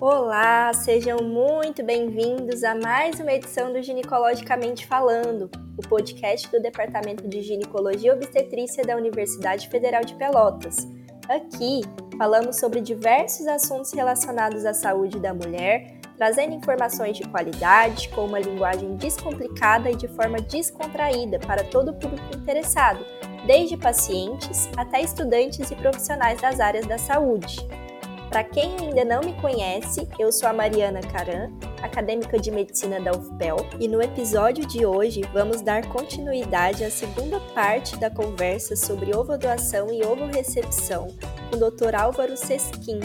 Olá, sejam muito bem-vindos a mais uma edição do Ginecologicamente Falando, o podcast do Departamento de Ginecologia e Obstetrícia da Universidade Federal de Pelotas. Aqui falamos sobre diversos assuntos relacionados à saúde da mulher, trazendo informações de qualidade, com uma linguagem descomplicada e de forma descontraída para todo o público interessado, desde pacientes até estudantes e profissionais das áreas da saúde. Para quem ainda não me conhece, eu sou a Mariana Caran, acadêmica de medicina da UFPEL, e no episódio de hoje vamos dar continuidade à segunda parte da conversa sobre ovodoação e ovorecepção com o Dr. Álvaro Sesquim,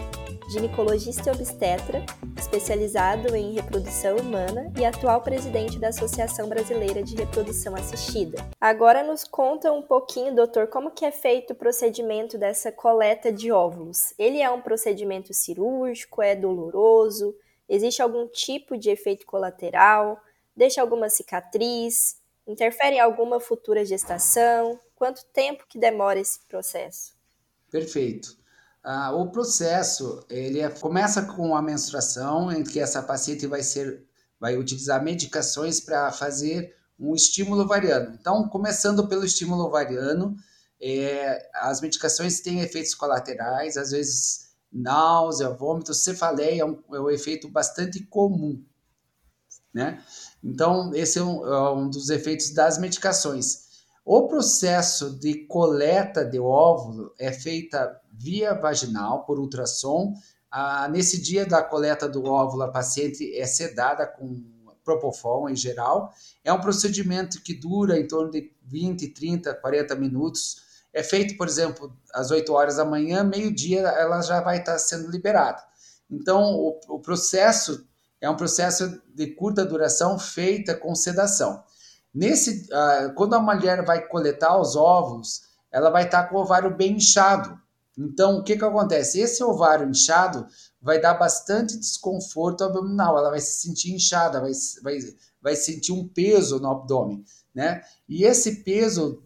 ginecologista e obstetra, especializado em reprodução humana e atual presidente da Associação Brasileira de Reprodução Assistida. Agora nos conta um pouquinho, doutor, como que é feito o procedimento dessa coleta de óvulos. Ele é um procedimento cirúrgico, é doloroso, existe algum tipo de efeito colateral, deixa alguma cicatriz, interfere em alguma futura gestação? Quanto tempo que demora esse processo? Perfeito. Ah, o processo ele é, começa com a menstruação, em que essa paciente vai ser, vai utilizar medicações para fazer um estímulo ovariano. Então, começando pelo estímulo ovariano, é, as medicações têm efeitos colaterais, às vezes náusea, vômito, cefaleia é um, é um efeito bastante comum, né? Então, esse é um, é um dos efeitos das medicações. O processo de coleta de óvulo é feita via vaginal, por ultrassom. Ah, nesse dia da coleta do óvulo, a paciente é sedada com Propofol em geral. É um procedimento que dura em torno de 20, 30, 40 minutos. É feito, por exemplo, às 8 horas da manhã, meio-dia ela já vai estar sendo liberada. Então, o, o processo é um processo de curta duração feita com sedação. Nesse, uh, quando a mulher vai coletar os ovos, ela vai estar tá com o ovário bem inchado. Então, o que, que acontece? Esse ovário inchado vai dar bastante desconforto abdominal, ela vai se sentir inchada, vai, vai, vai sentir um peso no abdômen, né? E esse peso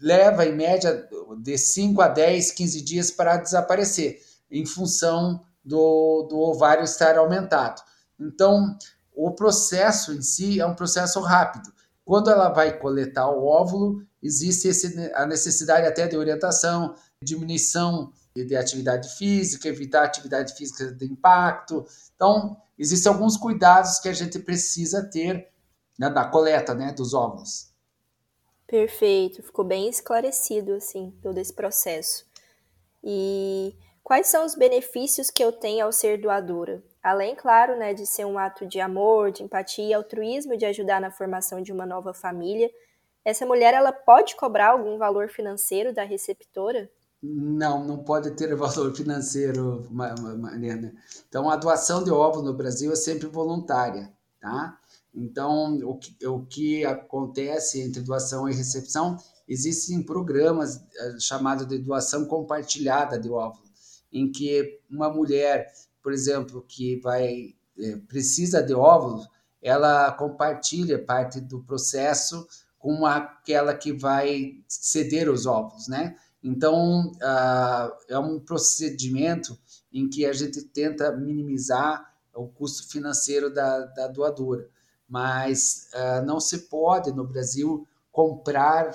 leva, em média, de 5 a 10, 15 dias para desaparecer, em função do, do ovário estar aumentado. Então, o processo em si é um processo rápido. Quando ela vai coletar o óvulo, existe esse, a necessidade até de orientação, diminuição de atividade física, evitar atividade física de impacto. Então, existem alguns cuidados que a gente precisa ter né, na coleta né, dos óvulos. Perfeito, ficou bem esclarecido assim todo esse processo. E quais são os benefícios que eu tenho ao ser doadora? Além, claro, né, de ser um ato de amor, de empatia e altruísmo de ajudar na formação de uma nova família, essa mulher ela pode cobrar algum valor financeiro da receptora? Não, não pode ter valor financeiro, Mariana. Então, a doação de óvulos no Brasil é sempre voluntária, tá? Então, o que, o que acontece entre doação e recepção, existem programas eh, chamados de doação compartilhada de óvulos, em que uma mulher por exemplo, que vai é, precisa de óvulos, ela compartilha parte do processo com aquela que vai ceder os óvulos, né? Então, uh, é um procedimento em que a gente tenta minimizar o custo financeiro da, da doadora, mas uh, não se pode no Brasil comprar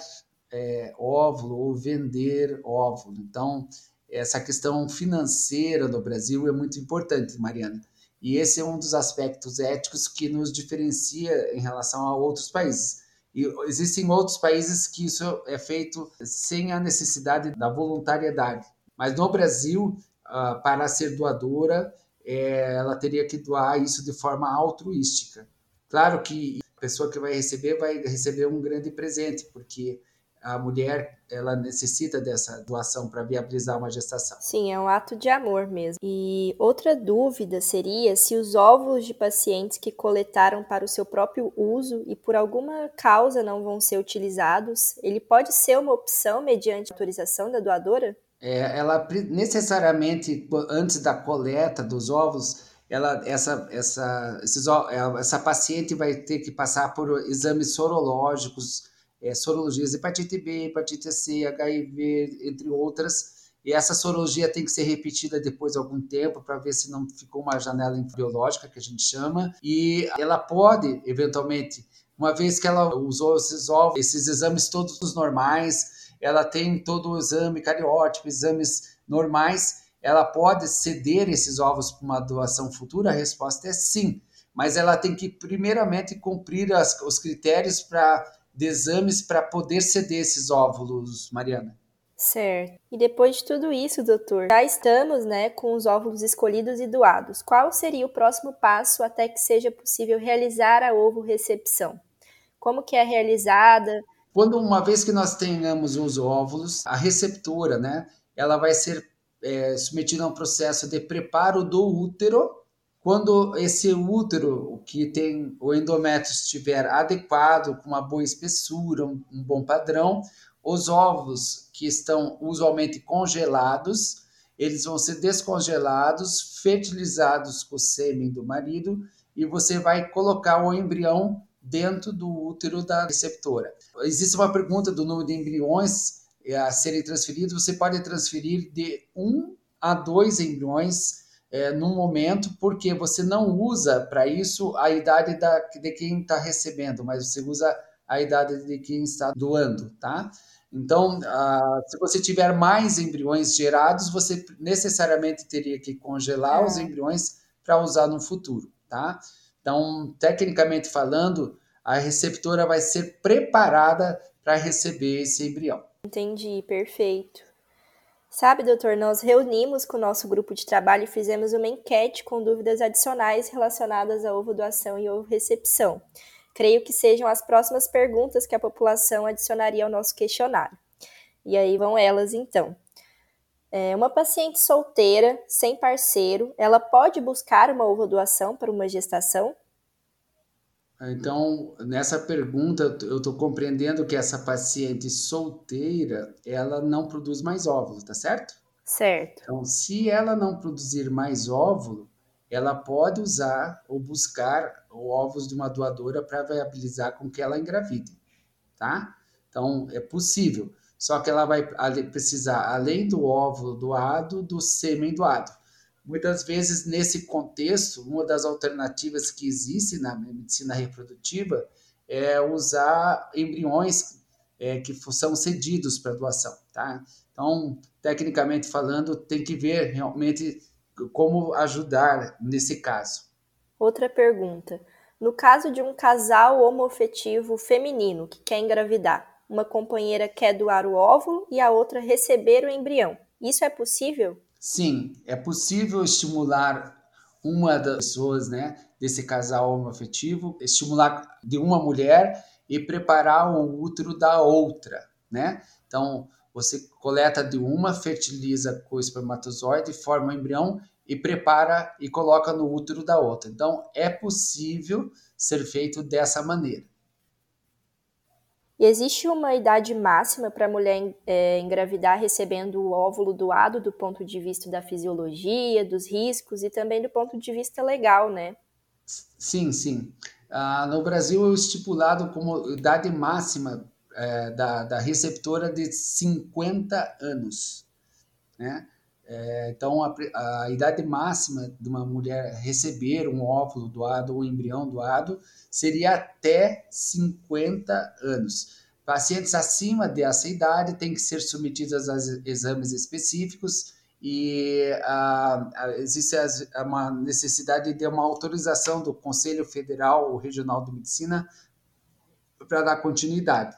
é, óvulo ou vender óvulo. Então, essa questão financeira no Brasil é muito importante, Mariana. E esse é um dos aspectos éticos que nos diferencia em relação a outros países. E existem outros países que isso é feito sem a necessidade da voluntariedade. Mas no Brasil, ah, para ser doadora, é, ela teria que doar isso de forma altruística. Claro que a pessoa que vai receber vai receber um grande presente, porque a mulher ela necessita dessa doação para viabilizar uma gestação. Sim, é um ato de amor mesmo. E outra dúvida seria se os óvulos de pacientes que coletaram para o seu próprio uso e por alguma causa não vão ser utilizados, ele pode ser uma opção mediante autorização da doadora? É, ela necessariamente antes da coleta dos óvulos ela, essa, essa, esses, é, essa paciente vai ter que passar por exames sorológicos é, sorologias hepatite B, hepatite C, HIV, entre outras, e essa sorologia tem que ser repetida depois de algum tempo para ver se não ficou uma janela biológica, que a gente chama, e ela pode, eventualmente, uma vez que ela usou esses ovos, esses exames todos normais, ela tem todo o exame cariótipo, exames normais, ela pode ceder esses ovos para uma doação futura? A resposta é sim, mas ela tem que primeiramente cumprir as, os critérios para de exames para poder ceder esses óvulos, Mariana. Certo. E depois de tudo isso, doutor, já estamos, né, com os óvulos escolhidos e doados. Qual seria o próximo passo até que seja possível realizar a ovo recepção? Como que é realizada? Quando uma vez que nós tenhamos os óvulos, a receptora, né, ela vai ser é, submetida a um processo de preparo do útero. Quando esse útero que tem o endométrio estiver adequado, com uma boa espessura, um, um bom padrão, os ovos que estão usualmente congelados, eles vão ser descongelados, fertilizados com o sêmen do marido e você vai colocar o embrião dentro do útero da receptora. Existe uma pergunta do número de embriões é, a serem transferidos. Você pode transferir de um a dois embriões é, num momento, porque você não usa para isso a idade da, de quem está recebendo, mas você usa a idade de quem está doando, tá? Então, se você tiver mais embriões gerados, você necessariamente teria que congelar é. os embriões para usar no futuro, tá? Então, tecnicamente falando, a receptora vai ser preparada para receber esse embrião. Entendi, perfeito. Sabe, doutor, nós reunimos com o nosso grupo de trabalho e fizemos uma enquete com dúvidas adicionais relacionadas a ovo doação e ovo recepção. Creio que sejam as próximas perguntas que a população adicionaria ao nosso questionário. E aí vão elas então. É, uma paciente solteira, sem parceiro, ela pode buscar uma ovo doação para uma gestação? Então, nessa pergunta, eu estou compreendendo que essa paciente solteira, ela não produz mais óvulos, tá certo? Certo. Então, se ela não produzir mais óvulo, ela pode usar ou buscar ovos de uma doadora para viabilizar com que ela engravide, tá? Então, é possível. Só que ela vai precisar, além do óvulo doado, do sêmen doado. Muitas vezes, nesse contexto, uma das alternativas que existe na medicina reprodutiva é usar embriões é, que são cedidos para doação, tá? Então, tecnicamente falando, tem que ver realmente como ajudar nesse caso. Outra pergunta. No caso de um casal homoafetivo feminino que quer engravidar, uma companheira quer doar o óvulo e a outra receber o embrião. Isso é possível? Sim, é possível estimular uma das pessoas, né, desse casal homoafetivo, estimular de uma mulher e preparar o útero da outra, né? Então, você coleta de uma, fertiliza com o espermatozoide, forma o embrião e prepara e coloca no útero da outra. Então, é possível ser feito dessa maneira. E existe uma idade máxima para a mulher é, engravidar recebendo o óvulo doado do ponto de vista da fisiologia, dos riscos e também do ponto de vista legal, né? Sim, sim. Ah, no Brasil é estipulado como idade máxima é, da, da receptora de 50 anos. Né? É, então, a, a, idade máxima de uma mulher receber um óvulo doado ou um embrião doado seria até 50 anos. Pacientes acima dessa idade têm que ser submetidos a exames específicos e a, a, existe uma necessidade de uma autorização do Conselho Federal ou Regional de Medicina para dar continuidade.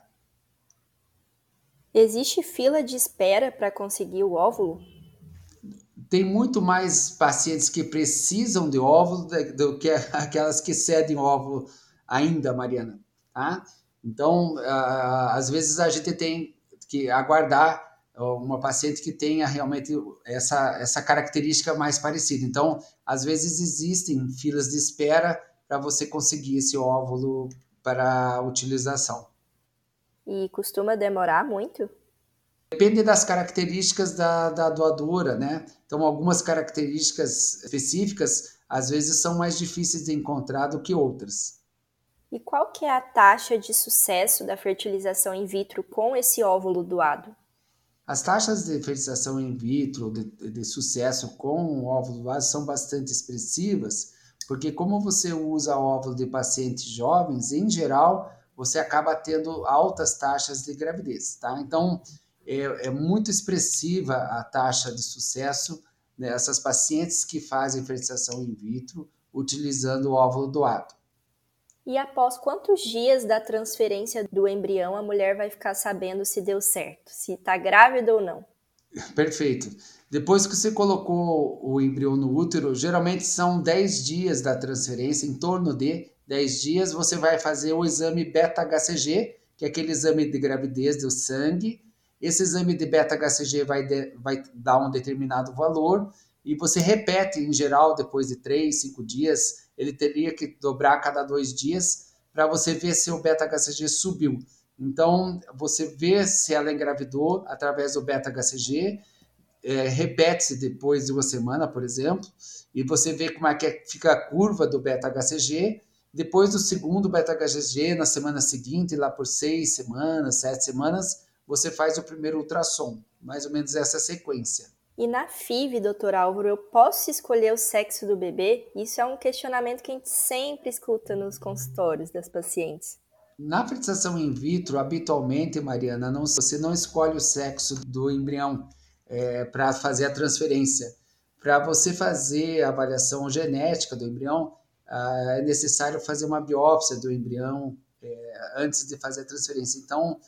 Existe fila de espera para conseguir o óvulo? Tem muito mais pacientes que precisam de óvulo do que aquelas que cedem óvulo ainda, Mariana. Tá? Então, às vezes a gente tem que aguardar uma paciente que tenha realmente essa, essa característica mais parecida. Então, às vezes existem filas de espera para você conseguir esse óvulo para utilização. E costuma demorar muito? Depende das características da, da doadora, né? Então, algumas características específicas às vezes são mais difíceis de encontrar do que outras. E qual que é a taxa de sucesso da fertilização in vitro com esse óvulo doado? As taxas de fertilização in vitro de, de sucesso com o óvulo base são bastante expressivas, porque como você usa óvulo de pacientes jovens, em geral, você acaba tendo altas taxas de gravidez, tá? Então, é, é muito expressiva a taxa de sucesso nessas pacientes que fazem fertilização in vitro utilizando o óvulo doado. E após quantos dias da transferência do embrião a mulher vai ficar sabendo se deu certo, se está grávida ou não? Perfeito. Depois que você colocou o embrião no útero, geralmente são 10 dias da transferência, em torno de 10 dias, você vai fazer o exame beta-HCG, que é aquele exame de gravidez do sangue. Esse exame de beta-HCG vai, vai dar um determinado valor e você repete, em geral, depois de 3, 5 dias, ele teria que dobrar a cada dois dias para você ver se o beta-HCG subiu. Então, você vê se ela engravidou através do beta-HCG, é, repete-se depois de uma semana, por exemplo, e você vê como é que fica a curva do beta-HCG. Depois do segundo beta-HCG, na semana seguinte, lá por seis semanas, sete semanas, você faz o primeiro ultrassom. Mais ou menos essa sequência. E na FIV, doutor Álvaro, eu posso escolher o sexo do bebê? Isso é um questionamento que a gente sempre escuta nos consultórios das pacientes. Na fertilização in vitro, habitualmente, Mariana, não, você não escolhe o sexo do embrião é, para fazer a transferência. Para você fazer a avaliação genética do embrião, ah, é necessário fazer uma biópsia do embrião é, antes de fazer a transferência. Então,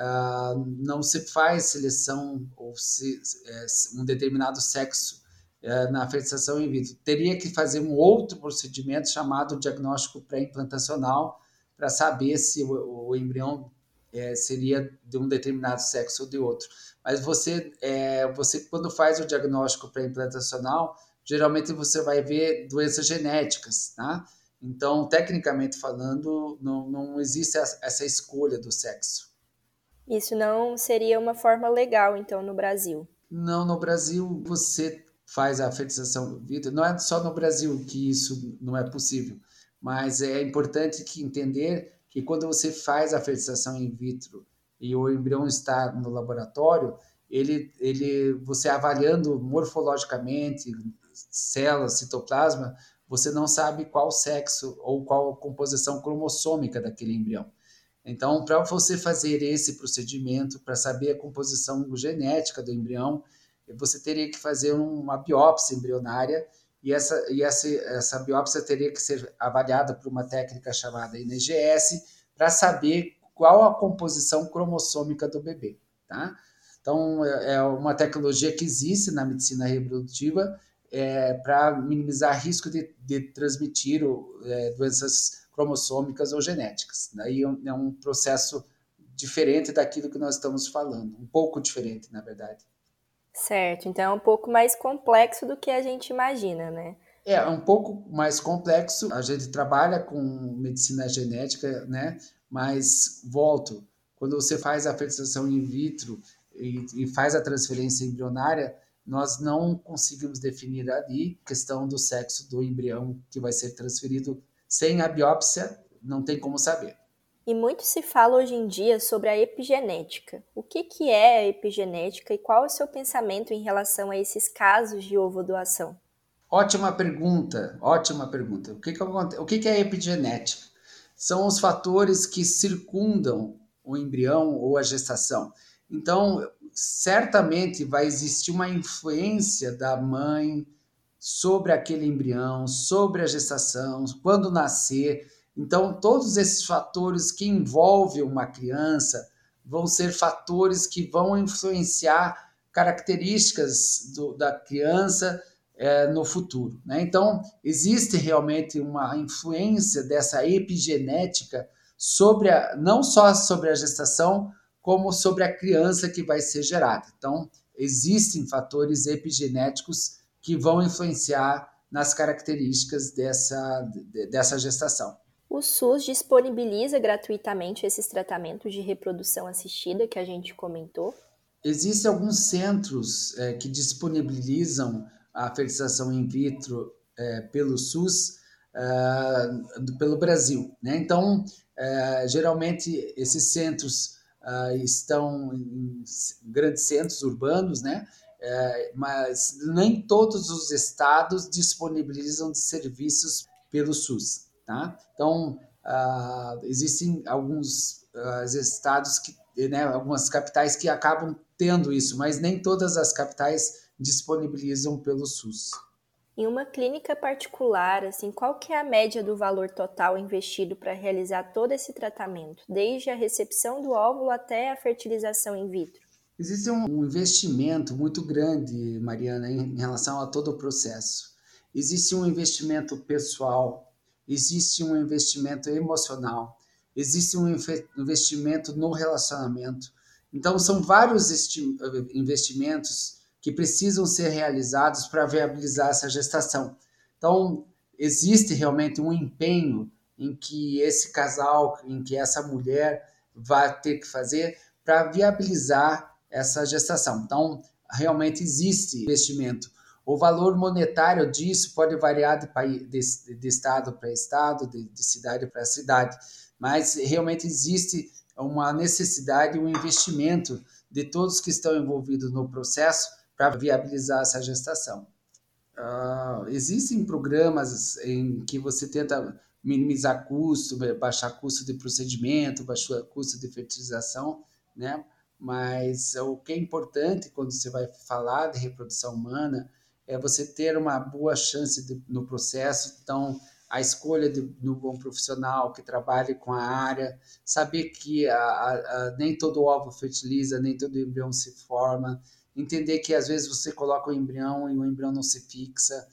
ah, não se faz seleção ou se, é, um determinado sexo é, na fertilização in vitro. Teria que fazer um outro procedimento chamado diagnóstico pré-implantacional para saber se o, o embrião é, seria de um determinado sexo ou de outro. Mas você, é, você quando faz o diagnóstico pré-implantacional, geralmente você vai ver doenças genéticas, tá? Então, tecnicamente falando, não, não existe essa escolha do sexo. Isso não seria uma forma legal, então, no Brasil? Não, no Brasil você faz a fertilização do vidro. Não é só no Brasil que isso não é possível, mas é importante que entender que quando você faz a fertilização in vitro e o embrião está no laboratório, ele, ele, você avaliando morfologicamente células, citoplasma, você não sabe qual sexo ou qual composição cromossômica daquele embrião. Então, para você fazer esse procedimento, para saber a composição genética do embrião, você teria que fazer uma biópsia embrionária e essa, e essa, essa biópsia teria que ser avaliada por uma técnica chamada INGS para saber qual a composição cromossômica do bebê, tá? Então, é, é uma tecnologia que existe na medicina reprodutiva é, para minimizar risco de, de transmitir é, doenças cromossômicas ou genéticas. Daí é um processo diferente daquilo que nós estamos falando, um pouco diferente, na verdade. Certo, então é um pouco mais complexo do que a gente imagina, né? É, é um pouco mais complexo. A gente trabalha com medicina genética, né? Mas volto, quando você faz a fertilização in vitro e, e faz a transferência embrionária, nós não conseguimos definir ali a questão do sexo do embrião que vai ser transferido sem a biópsia, não tem como saber. E muito se fala hoje em dia sobre a epigenética. O que, que é a epigenética e qual é o seu pensamento em relação a esses casos de ovodoação? Ótima pergunta, ótima pergunta. O que, que, o que, que é epigenética? São os fatores que circundam o embrião ou a gestação. Então, certamente vai existir uma influência da mãe, sobre aquele embrião, sobre a gestação, quando nascer. Então, todos esses fatores que envolvem uma criança vão ser fatores que vão influenciar características do, da criança é, no futuro. Né? Então, existe realmente uma influência dessa epigenética sobre a, não só sobre a gestação, como sobre a criança que vai ser gerada. Então, existem fatores epigenéticos que vão influenciar nas características dessa, dessa gestação. O SUS disponibiliza gratuitamente esses tratamentos de reprodução assistida que a gente comentou? Existem alguns centros é, que disponibilizam a fertilização in vitro é, pelo SUS é, pelo Brasil. Né? Então, é, geralmente, esses centros uh, estão em grandes centros urbanos, né? É, mas nem todos os estados disponibilizam serviços pelo SUS, tá? Então, uh, existem alguns uh, estados que, né, algumas capitais que acabam tendo isso, mas nem todas as capitais disponibilizam pelo SUS. Em uma clínica particular, assim, qual que é a média do valor total investido para realizar todo esse tratamento, desde a recepção do óvulo até a fertilização in vitro? Existe um investimento muito grande, Mariana, em relação a todo o processo. Existe um investimento pessoal, existe um investimento emocional, existe um investimento no relacionamento. Então, são vários investimentos que precisam ser realizados para viabilizar essa gestação. Então, existe realmente um empenho em que esse casal, em que essa mulher vai ter que fazer para viabilizar essa gestação. Então, realmente existe investimento. O valor monetário disso pode variar de, país, de, de estado para estado, de, de cidade para cidade, mas realmente existe uma necessidade, um investimento de todos que estão envolvidos no processo para viabilizar essa gestação. Uh, existem programas em que você tenta minimizar custo, baixar custo de procedimento, baixar custo de fertilização, né? Mas o que é importante quando você vai falar de reprodução humana é você ter uma boa chance de, no processo. Então, a escolha de, um bom profissional que trabalhe com a área, saber que a, a, a, nem todo ovo fertiliza, nem todo embrião se forma, entender que às vezes você coloca o embrião e o embrião não se fixa,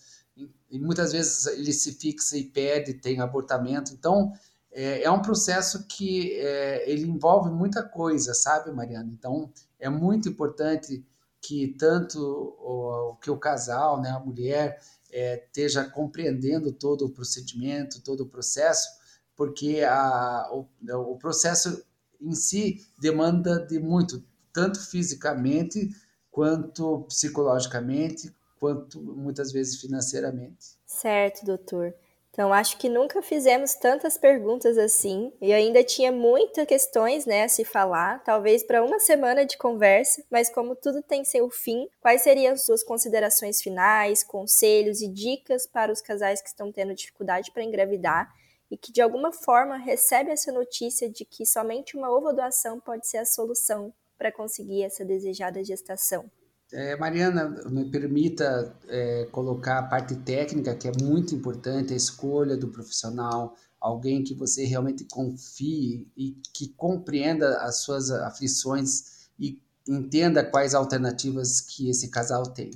e muitas vezes ele se fixa e perde, tem abortamento. Então, é, é um processo que é, ele envolve muita coisa, sabe, Mariana? Então, é muito importante que tanto o, que o casal, né, a mulher, é, esteja compreendendo todo o procedimento, todo o processo, porque a, o, o processo em si demanda de muito, tanto fisicamente quanto psicologicamente, quanto muitas vezes financeiramente. Certo, doutor. Então, acho que nunca fizemos tantas perguntas assim e ainda tinha muitas questões né, a se falar, talvez para uma semana de conversa, mas como tudo tem seu fim, quais seriam as suas considerações finais, conselhos e dicas para os casais que estão tendo dificuldade para engravidar e que de alguma forma recebem essa notícia de que somente uma ovodoação pode ser a solução para conseguir essa desejada gestação? É, Mariana, me permita é, colocar a parte técnica, que é muito importante, a escolha do profissional, alguém que você realmente confie e que compreenda as suas aflições e entenda quais alternativas que esse casal tem.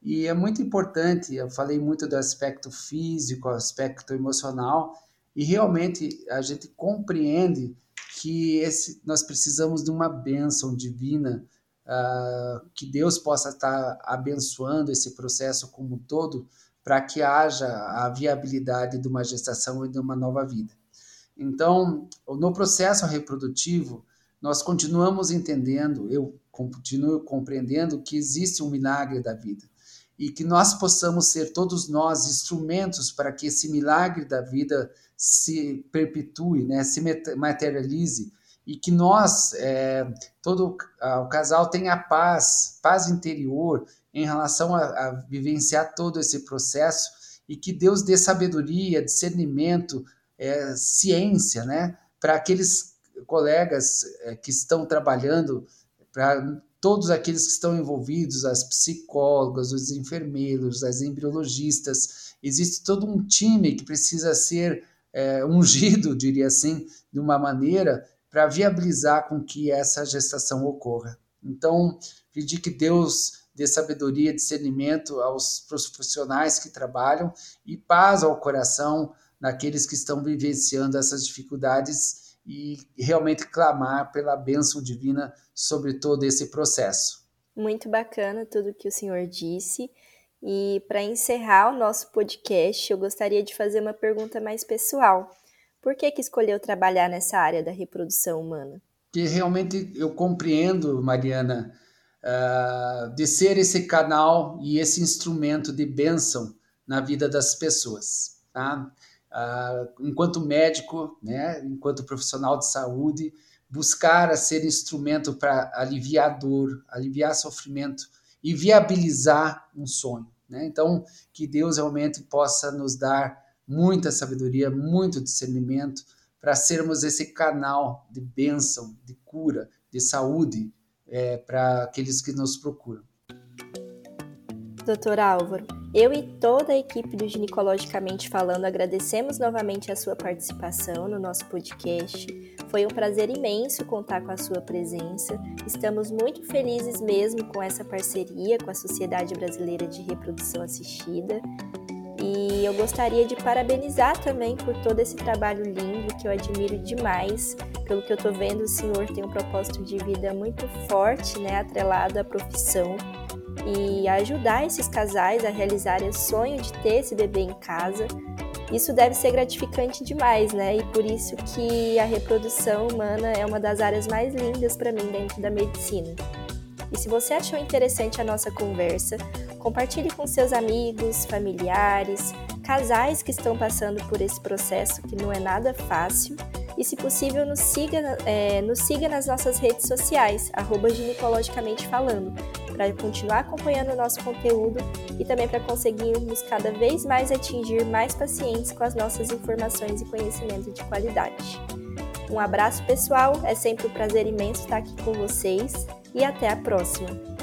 E é muito importante, eu falei muito do aspecto físico, aspecto emocional, e realmente a gente compreende que esse, nós precisamos de uma bênção divina, uh, que Deus possa estar abençoando esse processo como um todo, para que haja a viabilidade de uma gestação e de uma nova vida. Então, no processo reprodutivo, nós continuamos entendendo, eu continuo compreendendo que existe um milagre da vida e que nós possamos ser todos nós instrumentos para que esse milagre da vida se perpetue, né, se materialize e que nós, é, todo o casal tenha paz, paz interior em relação a, a vivenciar todo esse processo e que Deus dê sabedoria, discernimento, é, ciência, né, para aqueles colegas é, que estão trabalhando para todos aqueles que estão envolvidos, as psicólogas, os enfermeiros, as embriologistas, existe todo um time que precisa ser é, ungido, diria assim, de uma maneira para viabilizar com que essa gestação ocorra. Então, pedir que Deus dê sabedoria, discernimento aos profissionais que trabalham e paz ao coração daqueles que estão vivenciando essas dificuldades e realmente clamar pela bênção divina sobre todo esse processo. Muito bacana tudo que o senhor disse. E para encerrar o nosso podcast, eu gostaria de fazer uma pergunta mais pessoal. Por que, que escolheu trabalhar nessa área da reprodução humana? Que realmente eu compreendo, Mariana, uh, de ser esse canal e esse instrumento de bênção na vida das pessoas. Tá? Uh, enquanto médico, né, enquanto profissional de saúde, buscar ser instrumento para aliviar dor, aliviar sofrimento e viabilizar um sonho. Né? Então, que Deus realmente possa nos dar muita sabedoria, muito discernimento para sermos esse canal de bênção, de cura, de saúde é, para aqueles que nos procuram. Doutor Álvaro, eu e toda a equipe do Ginecologicamente Falando agradecemos novamente a sua participação no nosso podcast. Foi um prazer imenso contar com a sua presença. Estamos muito felizes mesmo com essa parceria com a Sociedade Brasileira de Reprodução Assistida. E eu gostaria de parabenizar também por todo esse trabalho lindo que eu admiro demais. Pelo que eu estou vendo, o senhor tem um propósito de vida muito forte, né, atrelado à profissão e ajudar esses casais a realizarem o sonho de ter esse bebê em casa. Isso deve ser gratificante demais, né? E por isso que a reprodução humana é uma das áreas mais lindas para mim dentro da medicina. E se você achou interessante a nossa conversa, compartilhe com seus amigos, familiares, casais que estão passando por esse processo que não é nada fácil. E se possível, nos siga, é, nos siga nas nossas redes sociais, arroba ginecologicamente falando, para continuar acompanhando o nosso conteúdo e também para conseguirmos cada vez mais atingir mais pacientes com as nossas informações e conhecimento de qualidade. Um abraço pessoal, é sempre um prazer imenso estar aqui com vocês e até a próxima!